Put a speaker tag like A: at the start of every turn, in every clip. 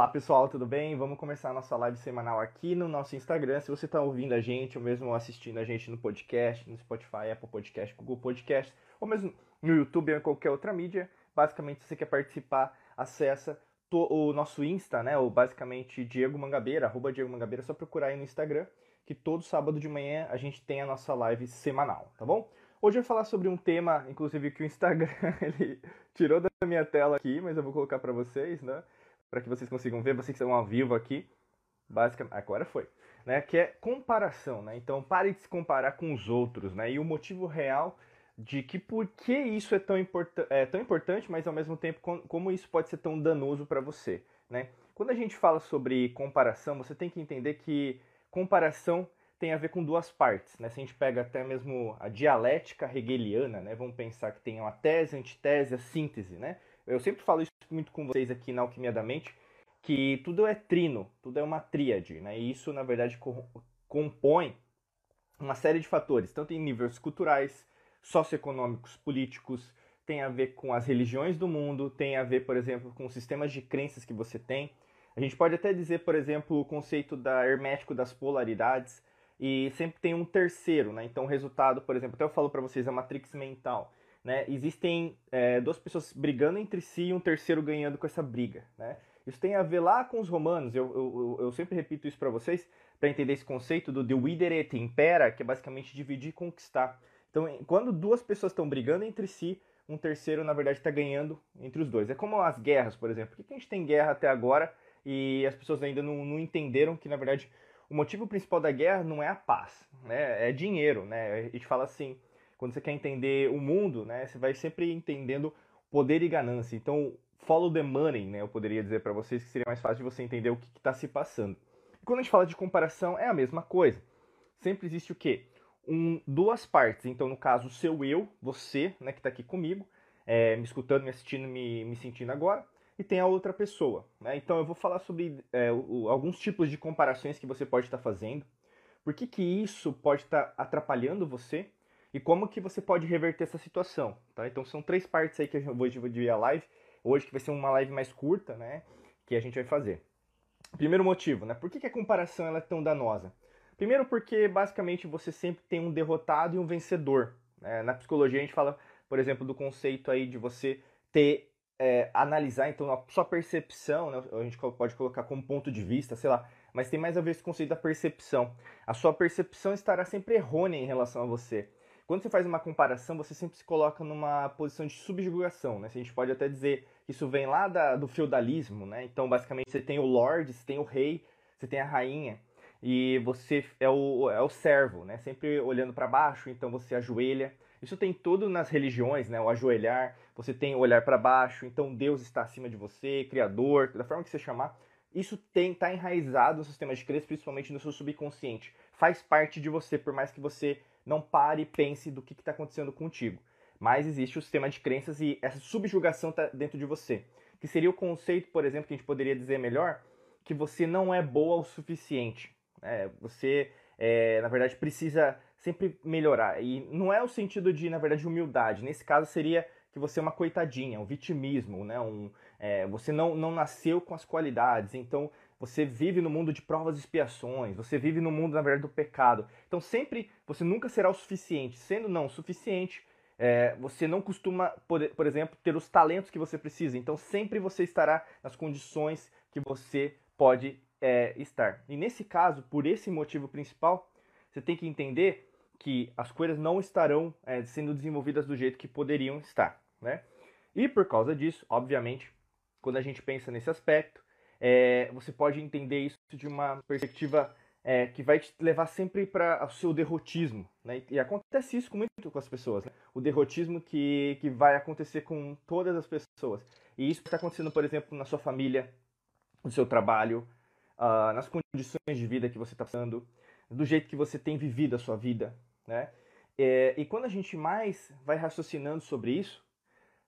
A: Olá pessoal, tudo bem? Vamos começar a nossa live semanal aqui no nosso Instagram. Se você está ouvindo a gente, ou mesmo assistindo a gente no podcast, no Spotify, Apple Podcast, Google Podcast, ou mesmo no YouTube ou em qualquer outra mídia, basicamente se você quer participar, acessa o nosso Insta, né? Ou basicamente Diego Mangabeira, arroba Diego Mangabeira, é só procurar aí no Instagram, que todo sábado de manhã a gente tem a nossa live semanal, tá bom? Hoje eu vou falar sobre um tema, inclusive, que o Instagram ele tirou da minha tela aqui, mas eu vou colocar para vocês, né? Para que vocês consigam ver, vocês que estão ao vivo aqui, basicamente, agora foi, né, que é comparação, né? Então, pare de se comparar com os outros, né? E o motivo real de que por que isso é tão, importa é tão importante, mas ao mesmo tempo como isso pode ser tão danoso para você, né? Quando a gente fala sobre comparação, você tem que entender que comparação tem a ver com duas partes, né? Se a gente pega até mesmo a dialética hegeliana, né? Vamos pensar que tem uma tese, antitese, a síntese, né? Eu sempre falo isso muito com vocês aqui na Alquimia da Mente, que tudo é trino, tudo é uma tríade, né? E isso, na verdade, co compõe uma série de fatores, tanto em níveis culturais, socioeconômicos, políticos, tem a ver com as religiões do mundo, tem a ver, por exemplo, com os sistemas de crenças que você tem. A gente pode até dizer, por exemplo, o conceito da hermético das polaridades, e sempre tem um terceiro, né? Então, o resultado, por exemplo, até eu falo para vocês, a matrix mental né, existem é, duas pessoas brigando entre si e um terceiro ganhando com essa briga. Né? Isso tem a ver lá com os romanos, eu, eu, eu sempre repito isso para vocês, para entender esse conceito do dividere et impera, que é basicamente dividir e conquistar. Então, quando duas pessoas estão brigando entre si, um terceiro, na verdade, está ganhando entre os dois. É como as guerras, por exemplo. Por que a gente tem guerra até agora e as pessoas ainda não, não entenderam que, na verdade, o motivo principal da guerra não é a paz, né? é dinheiro. Né? A gente fala assim, quando você quer entender o mundo, né, você vai sempre entendendo poder e ganância. Então, follow the money, né, eu poderia dizer para vocês que seria mais fácil de você entender o que está se passando. E quando a gente fala de comparação, é a mesma coisa. Sempre existe o quê? Um, duas partes. Então, no caso, o seu eu, você, né, que está aqui comigo, é, me escutando, me assistindo, me, me sentindo agora, e tem a outra pessoa. Né? Então, eu vou falar sobre é, o, alguns tipos de comparações que você pode estar tá fazendo, por que, que isso pode estar tá atrapalhando você e como que você pode reverter essa situação, tá? Então são três partes aí que eu vou dividir a live, hoje que vai ser uma live mais curta, né, que a gente vai fazer. Primeiro motivo, né, por que, que a comparação ela é tão danosa? Primeiro porque basicamente você sempre tem um derrotado e um vencedor. Né? Na psicologia a gente fala, por exemplo, do conceito aí de você ter, é, analisar então a sua percepção, né? a gente pode colocar como ponto de vista, sei lá, mas tem mais a ver com o conceito da percepção. A sua percepção estará sempre errônea em relação a você. Quando você faz uma comparação, você sempre se coloca numa posição de subjugação, né? A gente pode até dizer que isso vem lá da, do feudalismo, né? Então, basicamente, você tem o lord, você tem o rei, você tem a rainha, e você é o, é o servo, né? Sempre olhando para baixo, então você ajoelha. Isso tem tudo nas religiões, né? O ajoelhar, você tem o olhar para baixo, então Deus está acima de você, Criador, da forma que você chamar. Isso tem tá enraizado no sistema de crença, principalmente no seu subconsciente. Faz parte de você, por mais que você não pare e pense do que está acontecendo contigo. Mas existe o sistema de crenças e essa subjugação está dentro de você. Que seria o conceito, por exemplo, que a gente poderia dizer melhor, que você não é boa o suficiente. É, você, é, na verdade, precisa sempre melhorar. E não é o sentido de, na verdade, humildade. Nesse caso, seria que você é uma coitadinha, um vitimismo, né? Um, é, você não, não nasceu com as qualidades. Então, você vive no mundo de provas e expiações, você vive no mundo, na verdade, do pecado. Então, sempre, você nunca será o suficiente. Sendo não o suficiente, é, você não costuma, por, por exemplo, ter os talentos que você precisa. Então, sempre você estará nas condições que você pode é, estar. E nesse caso, por esse motivo principal, você tem que entender que as coisas não estarão é, sendo desenvolvidas do jeito que poderiam estar, né? E por causa disso, obviamente, quando a gente pensa nesse aspecto, é, você pode entender isso de uma perspectiva é, que vai te levar sempre para o seu derrotismo. Né? E acontece isso muito com as pessoas. Né? O derrotismo que, que vai acontecer com todas as pessoas. E isso está acontecendo, por exemplo, na sua família, no seu trabalho, uh, nas condições de vida que você está passando, do jeito que você tem vivido a sua vida. Né? É, e quando a gente mais vai raciocinando sobre isso,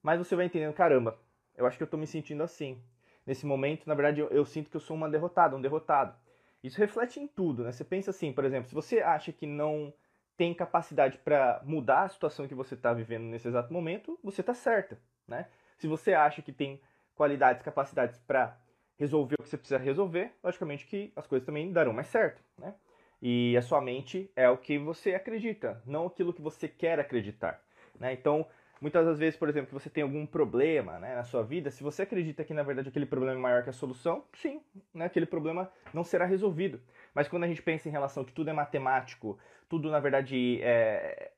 A: mais você vai entendendo, caramba, eu acho que eu estou me sentindo assim nesse momento, na verdade, eu, eu, sinto que eu sou uma derrotada, um derrotado. Isso reflete em tudo, né? Você pensa assim, por exemplo, se você acha que não tem capacidade para mudar a situação que você está vivendo nesse exato momento, você está certa, né? Se você acha que tem qualidades, capacidades para resolver o que você precisa resolver, logicamente que as coisas também darão mais certo, né? E a sua mente é o que você acredita, não aquilo que você quer acreditar, né? Então, muitas das vezes, por exemplo, que você tem algum problema né, na sua vida, se você acredita que na verdade aquele problema é maior que a solução, sim, né, aquele problema não será resolvido. Mas quando a gente pensa em relação que tudo é matemático, tudo na verdade é,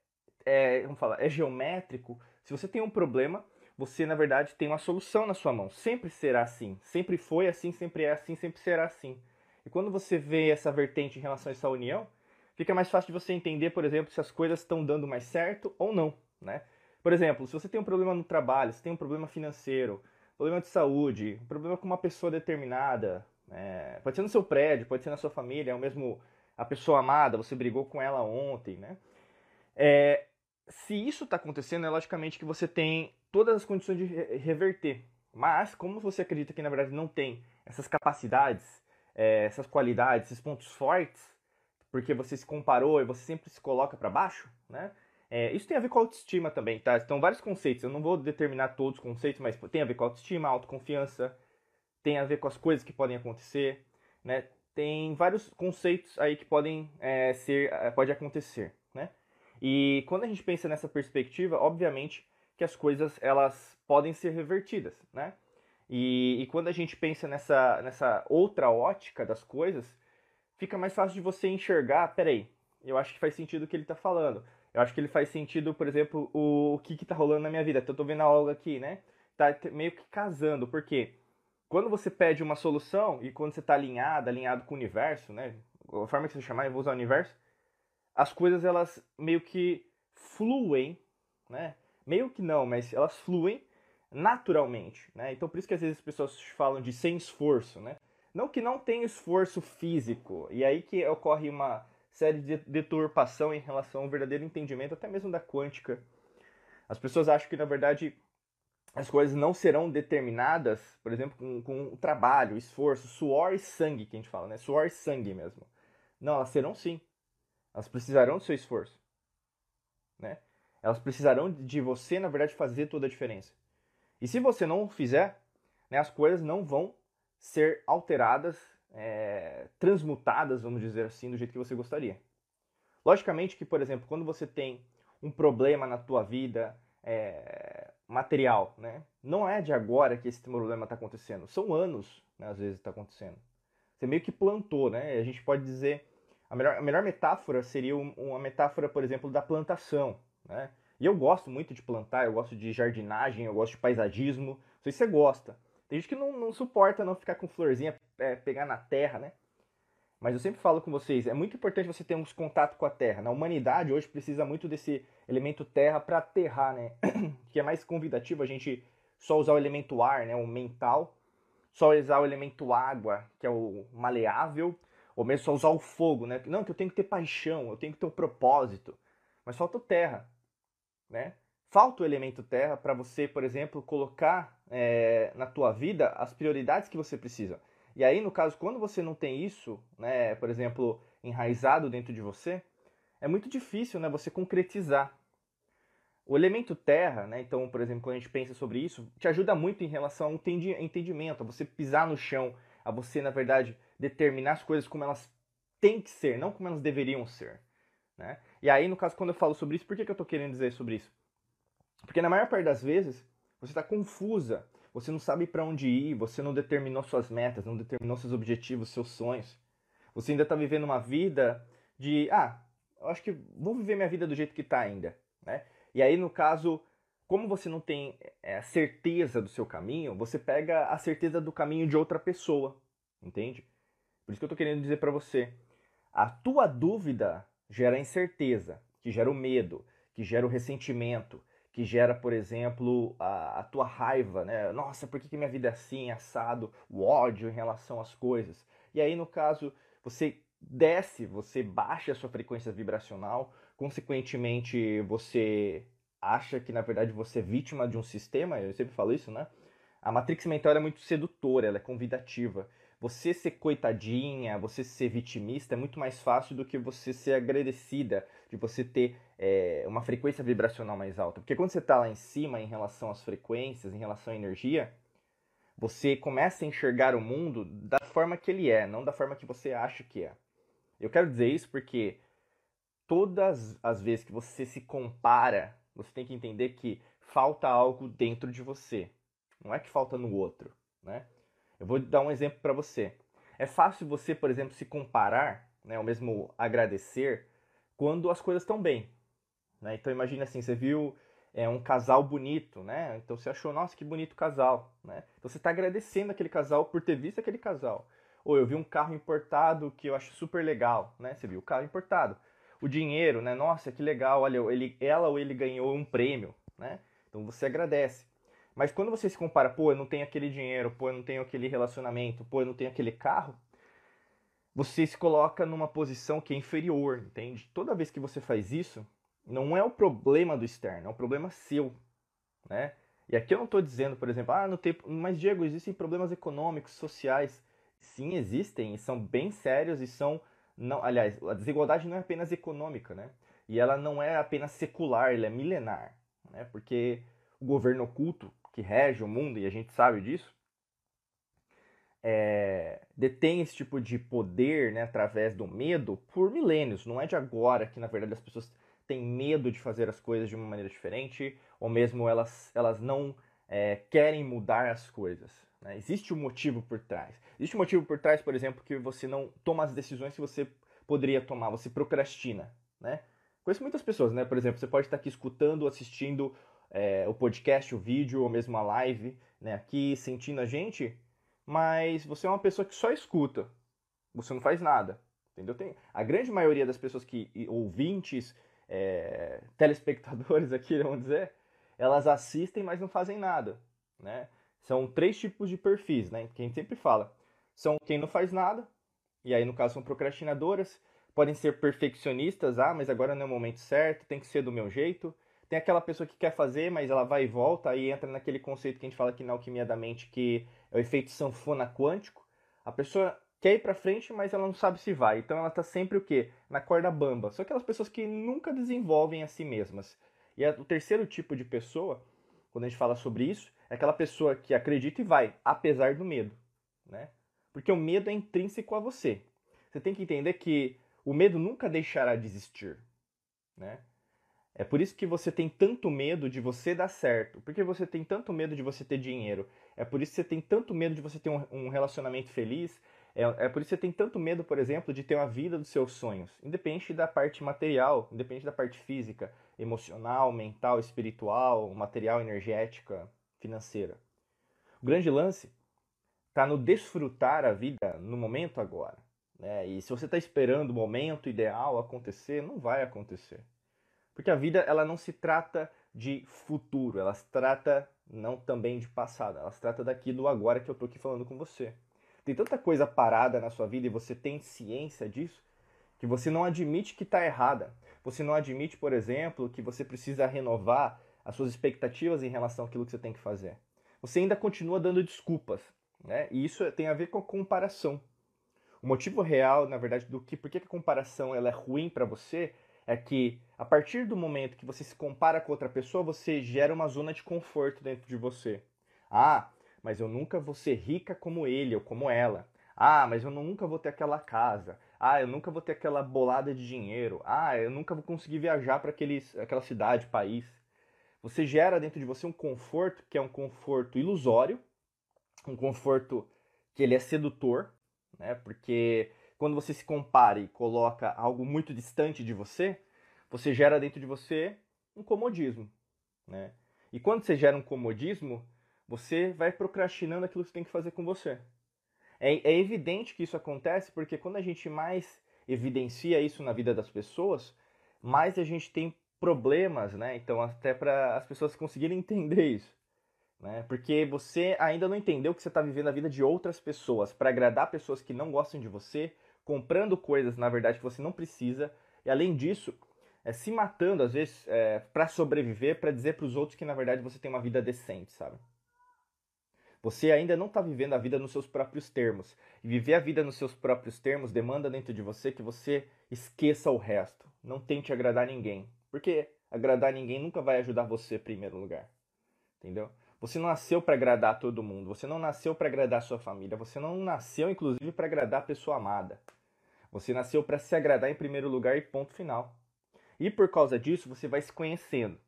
A: é, falar, é geométrico, se você tem um problema, você na verdade tem uma solução na sua mão. Sempre será assim, sempre foi assim, sempre é assim, sempre será assim. E quando você vê essa vertente em relação a essa união, fica mais fácil de você entender, por exemplo, se as coisas estão dando mais certo ou não, né? Por exemplo, se você tem um problema no trabalho, se tem um problema financeiro, problema de saúde, problema com uma pessoa determinada, é, pode ser no seu prédio, pode ser na sua família, é o mesmo a pessoa amada, você brigou com ela ontem, né? É, se isso está acontecendo, é logicamente que você tem todas as condições de reverter. Mas, como você acredita que na verdade não tem essas capacidades, é, essas qualidades, esses pontos fortes, porque você se comparou e você sempre se coloca para baixo, né? É, isso tem a ver com autoestima também, tá? Então, vários conceitos. Eu não vou determinar todos os conceitos, mas tem a ver com autoestima, autoconfiança, tem a ver com as coisas que podem acontecer, né? Tem vários conceitos aí que podem é, ser, é, pode acontecer, né? E quando a gente pensa nessa perspectiva, obviamente que as coisas elas podem ser revertidas, né? E, e quando a gente pensa nessa, nessa outra ótica das coisas, fica mais fácil de você enxergar, peraí, eu acho que faz sentido o que ele está falando. Eu acho que ele faz sentido, por exemplo, o, o que, está rolando na minha vida. Então, eu tô vendo a Olga aqui, né? Tá meio que casando, porque quando você pede uma solução e quando você está alinhado, alinhado com o universo, né? A forma que você chamar, eu vou usar o universo, as coisas elas meio que fluem, né? Meio que não, mas elas fluem naturalmente, né? Então por isso que às vezes as pessoas falam de sem esforço, né? Não que não tem esforço físico, e aí que ocorre uma série de deturpação em relação ao verdadeiro entendimento, até mesmo da quântica. As pessoas acham que, na verdade, as coisas não serão determinadas, por exemplo, com, com trabalho, esforço, suor e sangue, que a gente fala, né? Suor e sangue mesmo. Não, elas serão sim. Elas precisarão do seu esforço. Né? Elas precisarão de você, na verdade, fazer toda a diferença. E se você não fizer, né, as coisas não vão ser alteradas é, transmutadas, vamos dizer assim, do jeito que você gostaria. Logicamente que, por exemplo, quando você tem um problema na tua vida é, material, né? Não é de agora que esse problema está acontecendo. São anos, né, às vezes, está acontecendo. Você meio que plantou, né? A gente pode dizer... A melhor, a melhor metáfora seria uma metáfora, por exemplo, da plantação, né? E eu gosto muito de plantar, eu gosto de jardinagem, eu gosto de paisagismo. Não sei se você gosta. Tem gente que não, não suporta não ficar com florzinha, é, pegar na terra, né? Mas eu sempre falo com vocês, é muito importante você ter um contato com a terra. Na humanidade hoje precisa muito desse elemento terra para aterrar, né? que é mais convidativo a gente só usar o elemento ar, né? O mental, só usar o elemento água, que é o maleável, ou mesmo só usar o fogo, né? Não, que eu tenho que ter paixão, eu tenho que ter um propósito. Mas falta terra, né? Falta o elemento terra para você, por exemplo, colocar é, na tua vida as prioridades que você precisa. E aí, no caso, quando você não tem isso, né, por exemplo, enraizado dentro de você, é muito difícil né, você concretizar. O elemento terra, né, então, por exemplo, quando a gente pensa sobre isso, te ajuda muito em relação ao entendimento, a você pisar no chão, a você, na verdade, determinar as coisas como elas têm que ser, não como elas deveriam ser. Né? E aí, no caso, quando eu falo sobre isso, por que, que eu estou querendo dizer sobre isso? Porque na maior parte das vezes você está confusa, você não sabe para onde ir, você não determinou suas metas, não determinou seus objetivos, seus sonhos. Você ainda está vivendo uma vida de, ah, eu acho que vou viver minha vida do jeito que está ainda, né? E aí, no caso, como você não tem é, certeza do seu caminho, você pega a certeza do caminho de outra pessoa, entende? Por isso que eu estou querendo dizer para você, a tua dúvida gera incerteza, que gera o medo, que gera o ressentimento, que gera, por exemplo, a, a tua raiva, né? Nossa, por que, que minha vida é assim, assado? O ódio em relação às coisas. E aí, no caso, você desce, você baixa a sua frequência vibracional, consequentemente, você acha que, na verdade, você é vítima de um sistema, eu sempre falo isso, né? A matrix mental é muito sedutora, ela é convidativa você ser coitadinha, você ser vitimista é muito mais fácil do que você ser agradecida, de você ter é, uma frequência vibracional mais alta. Porque quando você está lá em cima em relação às frequências, em relação à energia, você começa a enxergar o mundo da forma que ele é, não da forma que você acha que é. Eu quero dizer isso porque todas as vezes que você se compara, você tem que entender que falta algo dentro de você. Não é que falta no outro, né? Eu vou dar um exemplo para você. É fácil você, por exemplo, se comparar, né, ou mesmo agradecer quando as coisas estão bem. Né? Então imagine assim, você viu é, um casal bonito, né? Então você achou, nossa, que bonito casal, né? Então você está agradecendo aquele casal por ter visto aquele casal. Ou eu vi um carro importado que eu acho super legal, né? Você viu o carro importado. O dinheiro, né? Nossa, que legal, olha, ele, ela ou ele ganhou um prêmio, né? Então você agradece. Mas quando você se compara, pô, eu não tenho aquele dinheiro, pô, eu não tenho aquele relacionamento, pô, eu não tenho aquele carro, você se coloca numa posição que é inferior, entende? Toda vez que você faz isso, não é o problema do externo, é um problema seu, né? E aqui eu não estou dizendo, por exemplo, ah, não tem, mas Diego, existem problemas econômicos, sociais. Sim, existem e são bem sérios e são, não, aliás, a desigualdade não é apenas econômica, né? E ela não é apenas secular, ela é milenar, né? Porque o governo oculto que rege o mundo e a gente sabe disso, é, detém esse tipo de poder né, através do medo por milênios. Não é de agora que, na verdade, as pessoas têm medo de fazer as coisas de uma maneira diferente, ou mesmo elas, elas não é, querem mudar as coisas. Né? Existe um motivo por trás. Existe um motivo por trás, por exemplo, que você não toma as decisões que você poderia tomar, você procrastina. Né? Conheço muitas pessoas, né? Por exemplo, você pode estar aqui escutando, assistindo é, o podcast, o vídeo, ou mesmo a live, né? aqui sentindo a gente, mas você é uma pessoa que só escuta, você não faz nada, entendeu? Tem, a grande maioria das pessoas que, ouvintes, é, telespectadores aqui, vamos dizer, elas assistem, mas não fazem nada, né? São três tipos de perfis, né? Que a gente sempre fala. São quem não faz nada, e aí no caso são procrastinadoras, podem ser perfeccionistas, ah, mas agora não é o momento certo, tem que ser do meu jeito. Tem aquela pessoa que quer fazer, mas ela vai e volta, aí entra naquele conceito que a gente fala aqui na alquimia da mente, que é o efeito sanfona quântico. A pessoa quer ir para frente, mas ela não sabe se vai. Então ela está sempre o quê? Na corda bamba. São aquelas pessoas que nunca desenvolvem a si mesmas. E o terceiro tipo de pessoa, quando a gente fala sobre isso, é aquela pessoa que acredita e vai, apesar do medo, né? Porque o medo é intrínseco a você. Você tem que entender que o medo nunca deixará de existir, né? É por isso que você tem tanto medo de você dar certo. Porque você tem tanto medo de você ter dinheiro. É por isso que você tem tanto medo de você ter um, um relacionamento feliz. É, é, por isso que você tem tanto medo, por exemplo, de ter uma vida dos seus sonhos. Independente da parte material, independente da parte física, emocional, mental, espiritual, material, energética, financeira. O grande lance está no desfrutar a vida no momento agora. Né? E se você está esperando o momento ideal acontecer, não vai acontecer. Porque a vida ela não se trata de futuro, ela se trata não também de passado, ela se trata daqui do agora que eu estou aqui falando com você. Tem tanta coisa parada na sua vida e você tem ciência disso que você não admite que está errada. Você não admite, por exemplo, que você precisa renovar as suas expectativas em relação àquilo que você tem que fazer. Você ainda continua dando desculpas, né? E isso tem a ver com a comparação. O motivo real, na verdade, do que por que a comparação ela é ruim para você é que a partir do momento que você se compara com outra pessoa, você gera uma zona de conforto dentro de você. Ah, mas eu nunca vou ser rica como ele ou como ela. Ah, mas eu nunca vou ter aquela casa. Ah, eu nunca vou ter aquela bolada de dinheiro. Ah, eu nunca vou conseguir viajar para aquela cidade, país. Você gera dentro de você um conforto que é um conforto ilusório, um conforto que ele é sedutor, né? Porque quando você se compara e coloca algo muito distante de você, você gera dentro de você um comodismo, né? E quando você gera um comodismo, você vai procrastinando aquilo que você tem que fazer com você. É, é evidente que isso acontece porque quando a gente mais evidencia isso na vida das pessoas, mais a gente tem problemas, né? Então, até para as pessoas conseguirem entender isso. Né? Porque você ainda não entendeu que você está vivendo a vida de outras pessoas para agradar pessoas que não gostam de você, comprando coisas, na verdade, que você não precisa, e além disso, é, se matando, às vezes, é, para sobreviver, para dizer para os outros que, na verdade, você tem uma vida decente, sabe? Você ainda não está vivendo a vida nos seus próprios termos. E viver a vida nos seus próprios termos demanda dentro de você que você esqueça o resto. Não tente agradar ninguém. Porque agradar ninguém nunca vai ajudar você em primeiro lugar. Entendeu? Você não nasceu para agradar todo mundo, você não nasceu para agradar sua família, você não nasceu inclusive para agradar a pessoa amada. Você nasceu para se agradar em primeiro lugar e ponto final. E por causa disso, você vai se conhecendo.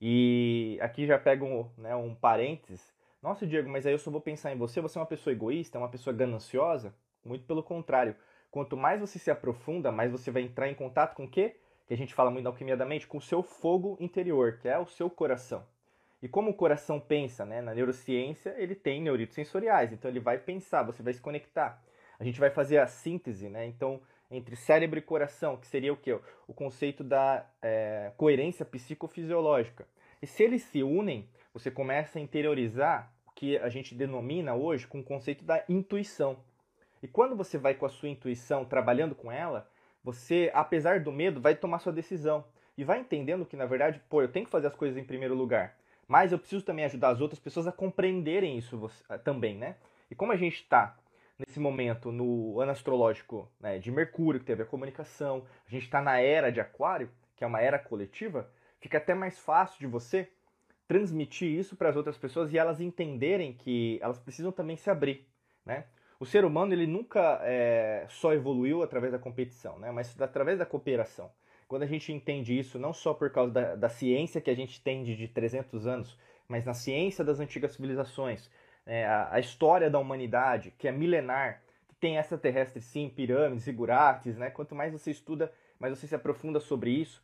A: E aqui já pego um, né, um parênteses. Nossa, Diego, mas aí eu só vou pensar em você, você é uma pessoa egoísta, uma pessoa gananciosa? Muito pelo contrário. Quanto mais você se aprofunda, mais você vai entrar em contato com o quê? Que a gente fala muito na alquimia da mente, com o seu fogo interior, que é o seu coração. E como o coração pensa, né? Na neurociência, ele tem neuritos sensoriais, então ele vai pensar, você vai se conectar. A gente vai fazer a síntese, né? Então, entre cérebro e coração, que seria o quê? O conceito da é, coerência psicofisiológica. E se eles se unem, você começa a interiorizar o que a gente denomina hoje com o conceito da intuição. E quando você vai com a sua intuição, trabalhando com ela, você, apesar do medo, vai tomar sua decisão. E vai entendendo que, na verdade, pô, eu tenho que fazer as coisas em primeiro lugar. Mas eu preciso também ajudar as outras pessoas a compreenderem isso também, né? E como a gente está nesse momento no ano astrológico né, de Mercúrio, que teve a comunicação, a gente está na era de Aquário, que é uma era coletiva, fica até mais fácil de você transmitir isso para as outras pessoas e elas entenderem que elas precisam também se abrir, né? O ser humano ele nunca é, só evoluiu através da competição, né? mas através da cooperação. Quando a gente entende isso, não só por causa da, da ciência que a gente tem de, de 300 anos, mas na ciência das antigas civilizações, é, a, a, história da humanidade, que é milenar, que tem extraterrestres sim, pirâmides, zigurates, né? quanto mais você estuda, mais você se aprofunda sobre isso,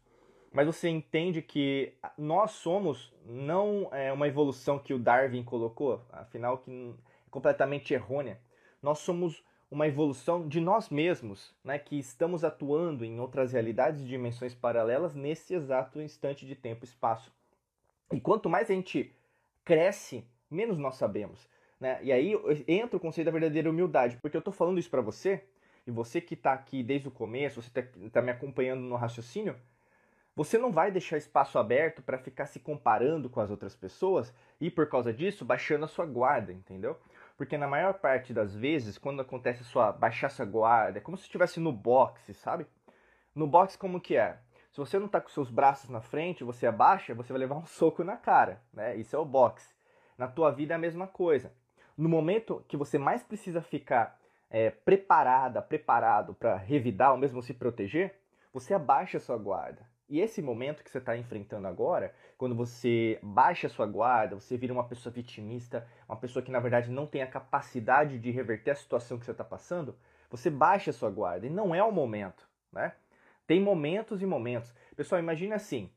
A: mas você entende que nós somos não é, uma evolução que o Darwin colocou, afinal que é completamente errônea nós somos uma evolução de nós mesmos, né, que estamos atuando em outras realidades e dimensões paralelas nesse exato instante de tempo e espaço. E quanto mais a gente cresce, menos nós sabemos. Né? E aí entra o conceito da verdadeira humildade, porque eu estou falando isso para você, e você que está aqui desde o começo, você está tá me acompanhando no raciocínio, você não vai deixar espaço aberto para ficar se comparando com as outras pessoas e por causa disso baixando a sua guarda, entendeu? Porque na maior parte das vezes, quando acontece sua baixar guarda, é como se estivesse no boxe, sabe? No boxe como que é? Se você não tá com seus braços na frente, você abaixa, você vai levar um soco na cara, né? Isso é o boxe. Na tua vida é a mesma coisa. No momento que você mais precisa ficar é, preparada, preparado para revidar ou mesmo se proteger, você abaixa a sua guarda. E esse momento que você está enfrentando agora, quando você baixa a sua guarda, você vira uma pessoa vitimista, uma pessoa que na verdade não tem a capacidade de reverter a situação que você está passando, você baixa a sua guarda. E não é o momento, né? Tem momentos e momentos. Pessoal, imagine assim,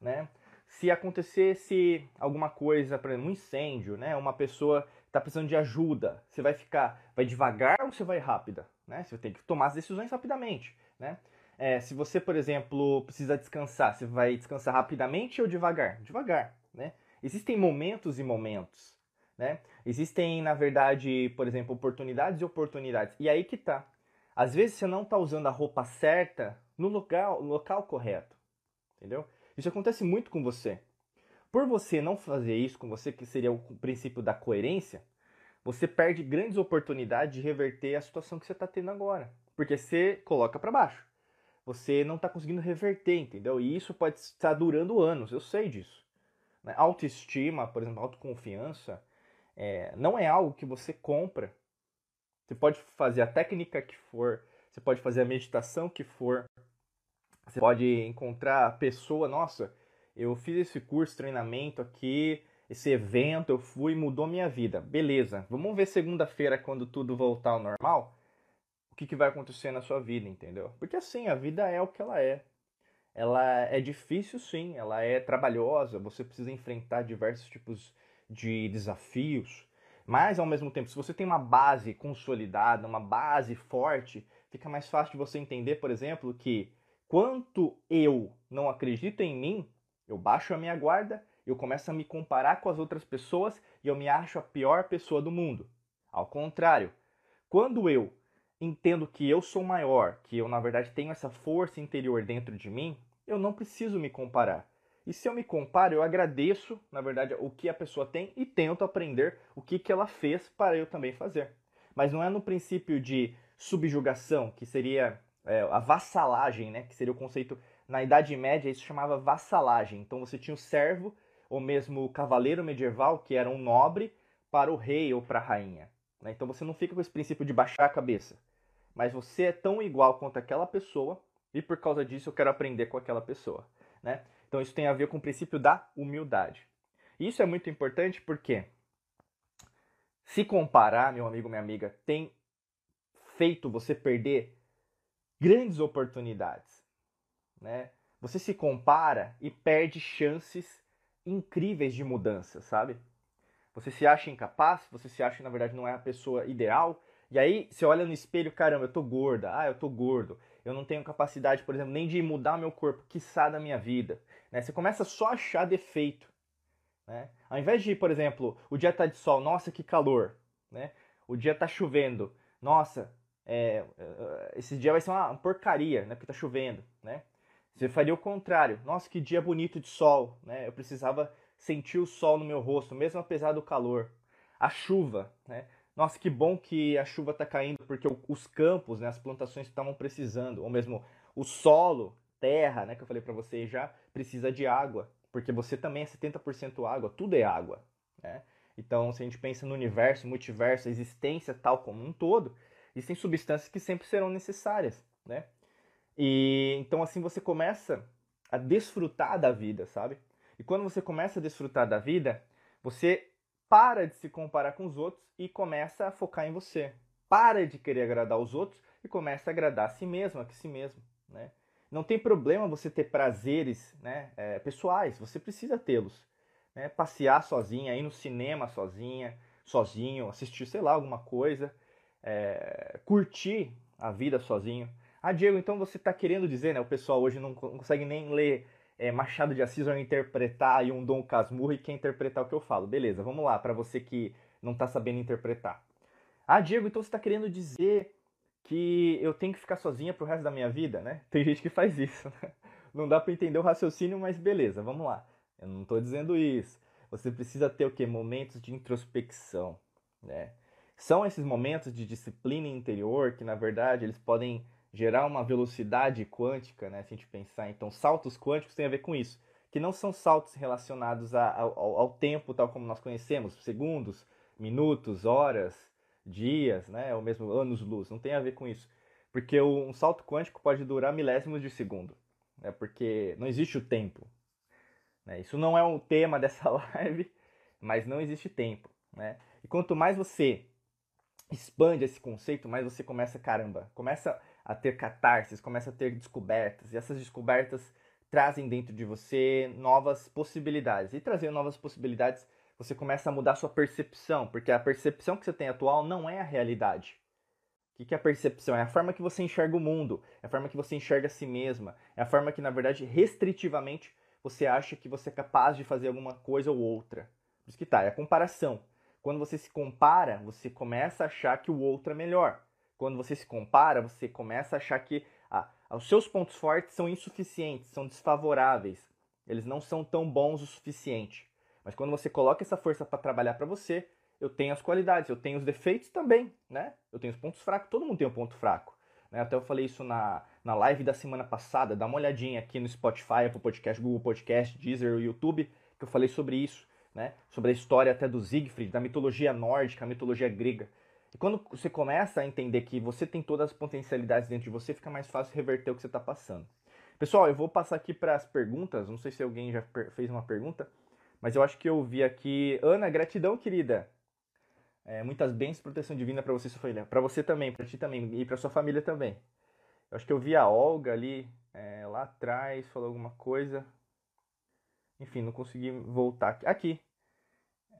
A: né? Se acontecesse alguma coisa, por exemplo, um incêndio, né? Uma pessoa está precisando de ajuda, você vai ficar, vai devagar ou você vai rápida, né? Você tem que tomar as decisões rapidamente, né? É, se você, por exemplo, precisa descansar, você vai descansar rapidamente ou devagar? Devagar, né? Existem momentos e momentos, né? Existem, na verdade, por exemplo, oportunidades e oportunidades. E aí que tá. Às vezes você não tá usando a roupa certa no local, no local correto, entendeu? Isso acontece muito com você. Por você não fazer isso com você, que seria o princípio da coerência, você perde grandes oportunidades de reverter a situação que você está tendo agora, porque você coloca para baixo você não está conseguindo reverter, entendeu? E isso pode estar durando anos, eu sei disso. Né? Autoestima, por exemplo, autoconfiança, é, não é algo que você compra. Você pode fazer a técnica que for, você pode fazer a meditação que for, você pode encontrar a pessoa, nossa, eu fiz esse curso, treinamento aqui, esse evento, eu fui, mudou minha vida. Beleza, vamos ver segunda-feira quando tudo voltar ao normal o que, que vai acontecer na sua vida, entendeu? Porque assim, a vida é o que ela é. Ela é difícil, sim, ela é trabalhosa, você precisa enfrentar diversos tipos de desafios, mas ao mesmo tempo, se você tem uma base consolidada, uma base forte, fica mais fácil de você entender, por exemplo, que quanto eu não acredito em mim, eu baixo a minha guarda, eu começo a me comparar com as outras pessoas e eu me acho a pior pessoa do mundo. Ao contrário, quando eu entendo que eu sou maior, que eu na verdade tenho essa força interior dentro de mim, eu não preciso me comparar. E se eu me comparo, eu agradeço, na verdade, o que a pessoa tem e tento aprender o que, que ela fez para eu também fazer. Mas não é no princípio de subjugação, que seria é, a vassalagem, né? que seria o conceito. Na Idade Média, isso chamava vassalagem. Então você tinha o servo, ou mesmo o cavaleiro medieval, que era um nobre, para o rei ou para a rainha. Né? Então você não fica com esse princípio de baixar a cabeça, mas você é tão igual quanto aquela pessoa e por causa disso eu quero aprender com aquela pessoa. Né? Então isso tem a ver com o princípio da humildade. Isso é muito importante porque se comparar, meu amigo, minha amiga, tem feito você perder grandes oportunidades. Né? Você se compara e perde chances incríveis de mudança, sabe? Você se acha incapaz, você se acha na verdade não é a pessoa ideal, e aí você olha no espelho, caramba, eu tô gorda, ah, eu tô gordo, eu não tenho capacidade, por exemplo, nem de mudar meu corpo, quiçá da minha vida. Né? Você começa só a achar defeito. Né? Ao invés de, por exemplo, o dia tá de sol, nossa, que calor. Né? O dia tá chovendo, nossa, é, é esse dia vai ser uma porcaria, né? Porque tá chovendo, né? Você faria o contrário. Nossa, que dia bonito de sol, né? Eu precisava sentir o sol no meu rosto, mesmo apesar do calor. A chuva, né? Nossa, que bom que a chuva está caindo, porque os campos, né, as plantações estavam precisando, ou mesmo o solo, terra, né, que eu falei para vocês já, precisa de água, porque você também é 70% água, tudo é água, né? Então, se a gente pensa no universo, multiverso, existência tal como um todo, existem substâncias que sempre serão necessárias, né? E então assim você começa a desfrutar da vida, sabe? E quando você começa a desfrutar da vida, você para de se comparar com os outros e começa a focar em você. Para de querer agradar os outros e começa a agradar a si mesmo, a si mesmo, né? Não tem problema você ter prazeres né, é, pessoais, você precisa tê-los. Né? Passear sozinha, ir no cinema sozinha, sozinho, assistir, sei lá, alguma coisa, é, curtir a vida sozinho. Ah, Diego, então você está querendo dizer, né? O pessoal hoje não consegue nem ler é, Machado de Assis ou interpretar aí um Dom Casmurro e quer interpretar o que eu falo. Beleza, vamos lá, para você que não está sabendo interpretar. Ah, Diego, então você está querendo dizer que eu tenho que ficar sozinha pro resto da minha vida, né? Tem gente que faz isso, né? Não dá para entender o raciocínio, mas beleza, vamos lá. Eu não estou dizendo isso. Você precisa ter o quê? Momentos de introspecção, né? São esses momentos de disciplina interior que, na verdade, eles podem gerar uma velocidade quântica, né? Se a gente pensar, então, saltos quânticos tem a ver com isso, que não são saltos relacionados a, ao, ao tempo tal como nós conhecemos, segundos, minutos, horas, dias, né? Ou mesmo anos-luz, não tem a ver com isso, porque um salto quântico pode durar milésimos de segundo, né? Porque não existe o tempo. Né? Isso não é o tema dessa live, mas não existe tempo, né? E quanto mais você expande esse conceito, mais você começa, caramba, começa a ter catarses, começa a ter descobertas. E essas descobertas trazem dentro de você novas possibilidades. E trazendo novas possibilidades, você começa a mudar sua percepção, porque a percepção que você tem atual não é a realidade. O que é a percepção? É a forma que você enxerga o mundo, é a forma que você enxerga a si mesma, é a forma que, na verdade, restritivamente, você acha que você é capaz de fazer alguma coisa ou outra. Por isso que tá, é a comparação. Quando você se compara, você começa a achar que o outro é melhor quando você se compara, você começa a achar que ah, os seus pontos fortes são insuficientes, são desfavoráveis. Eles não são tão bons o suficiente. Mas quando você coloca essa força para trabalhar para você, eu tenho as qualidades, eu tenho os defeitos também, né? Eu tenho os pontos fracos, todo mundo tem um ponto fraco. Né? Até eu falei isso na, na live da semana passada, dá uma olhadinha aqui no Spotify, Apple Podcast, Google Podcast, Deezer, YouTube, que eu falei sobre isso, né? Sobre a história até do Siegfried, da mitologia nórdica, a mitologia grega. E quando você começa a entender que você tem todas as potencialidades dentro de você, fica mais fácil reverter o que você está passando. Pessoal, eu vou passar aqui para as perguntas. Não sei se alguém já fez uma pergunta, mas eu acho que eu vi aqui. Ana, gratidão, querida. É, muitas bênçãos proteção divina para você sua família. Para você também, para ti também e para sua família também. Eu acho que eu vi a Olga ali é, lá atrás, falou alguma coisa. Enfim, não consegui voltar aqui.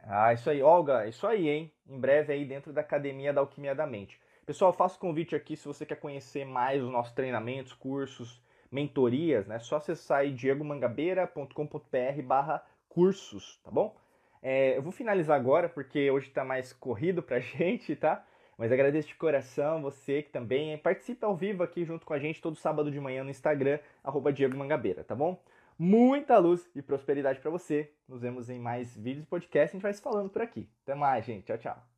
A: Ah, isso aí, Olga, isso aí, hein? Em breve aí dentro da Academia da Alquimia da Mente. Pessoal, faço convite aqui se você quer conhecer mais os nossos treinamentos, cursos, mentorias, né? Só acessar aí diegomangabeira.com.br barra cursos, tá bom? É, eu vou finalizar agora porque hoje tá mais corrido pra gente, tá? Mas agradeço de coração você que também participa ao vivo aqui junto com a gente todo sábado de manhã no Instagram, arroba Diego Mangabeira, tá bom? Muita luz e prosperidade para você. Nos vemos em mais vídeos e podcasts. A gente vai se falando por aqui. Até mais, gente. Tchau, tchau.